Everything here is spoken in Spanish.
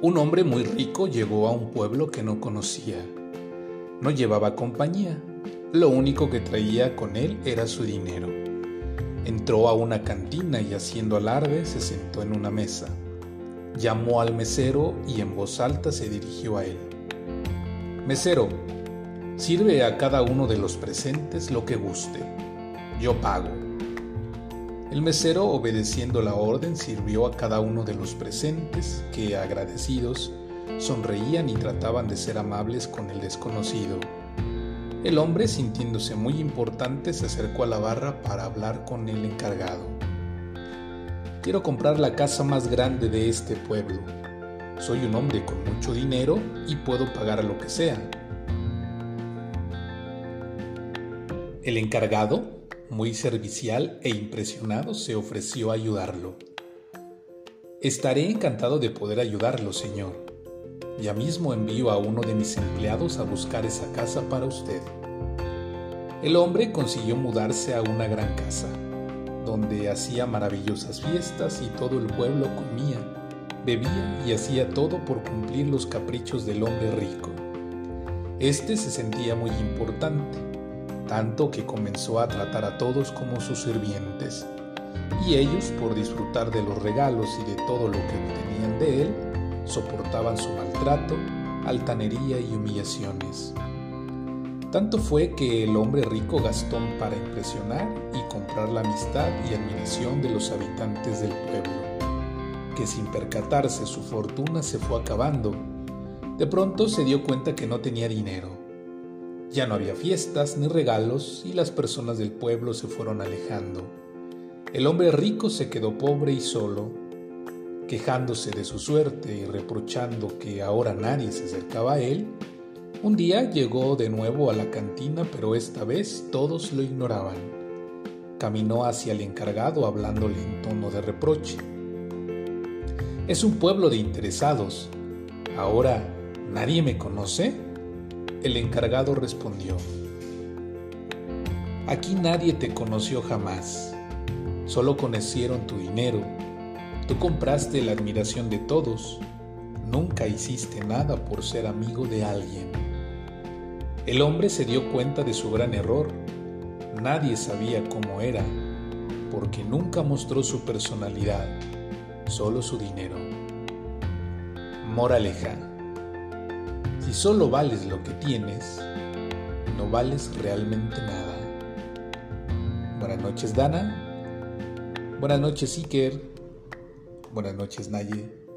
Un hombre muy rico llegó a un pueblo que no conocía. No llevaba compañía. Lo único que traía con él era su dinero. Entró a una cantina y haciendo alarde se sentó en una mesa. Llamó al mesero y en voz alta se dirigió a él. Mesero, sirve a cada uno de los presentes lo que guste. Yo pago. El mesero, obedeciendo la orden, sirvió a cada uno de los presentes, que, agradecidos, sonreían y trataban de ser amables con el desconocido. El hombre, sintiéndose muy importante, se acercó a la barra para hablar con el encargado. Quiero comprar la casa más grande de este pueblo. Soy un hombre con mucho dinero y puedo pagar lo que sea. El encargado, muy servicial e impresionado, se ofreció a ayudarlo. Estaré encantado de poder ayudarlo, señor. Ya mismo envío a uno de mis empleados a buscar esa casa para usted. El hombre consiguió mudarse a una gran casa, donde hacía maravillosas fiestas y todo el pueblo comía, bebía y hacía todo por cumplir los caprichos del hombre rico. Este se sentía muy importante tanto que comenzó a tratar a todos como sus sirvientes, y ellos, por disfrutar de los regalos y de todo lo que obtenían de él, soportaban su maltrato, altanería y humillaciones. Tanto fue que el hombre rico gastó para impresionar y comprar la amistad y admiración de los habitantes del pueblo, que sin percatarse su fortuna se fue acabando. De pronto se dio cuenta que no tenía dinero ya no había fiestas ni regalos y las personas del pueblo se fueron alejando. El hombre rico se quedó pobre y solo, quejándose de su suerte y reprochando que ahora nadie se acercaba a él. Un día llegó de nuevo a la cantina, pero esta vez todos lo ignoraban. Caminó hacia el encargado hablándole en tono de reproche. Es un pueblo de interesados. Ahora, ¿nadie me conoce? El encargado respondió, Aquí nadie te conoció jamás, solo conocieron tu dinero, tú compraste la admiración de todos, nunca hiciste nada por ser amigo de alguien. El hombre se dio cuenta de su gran error, nadie sabía cómo era, porque nunca mostró su personalidad, solo su dinero. Moraleja si solo vales lo que tienes, no vales realmente nada. Buenas noches, Dana. Buenas noches, Iker. Buenas noches, Naye.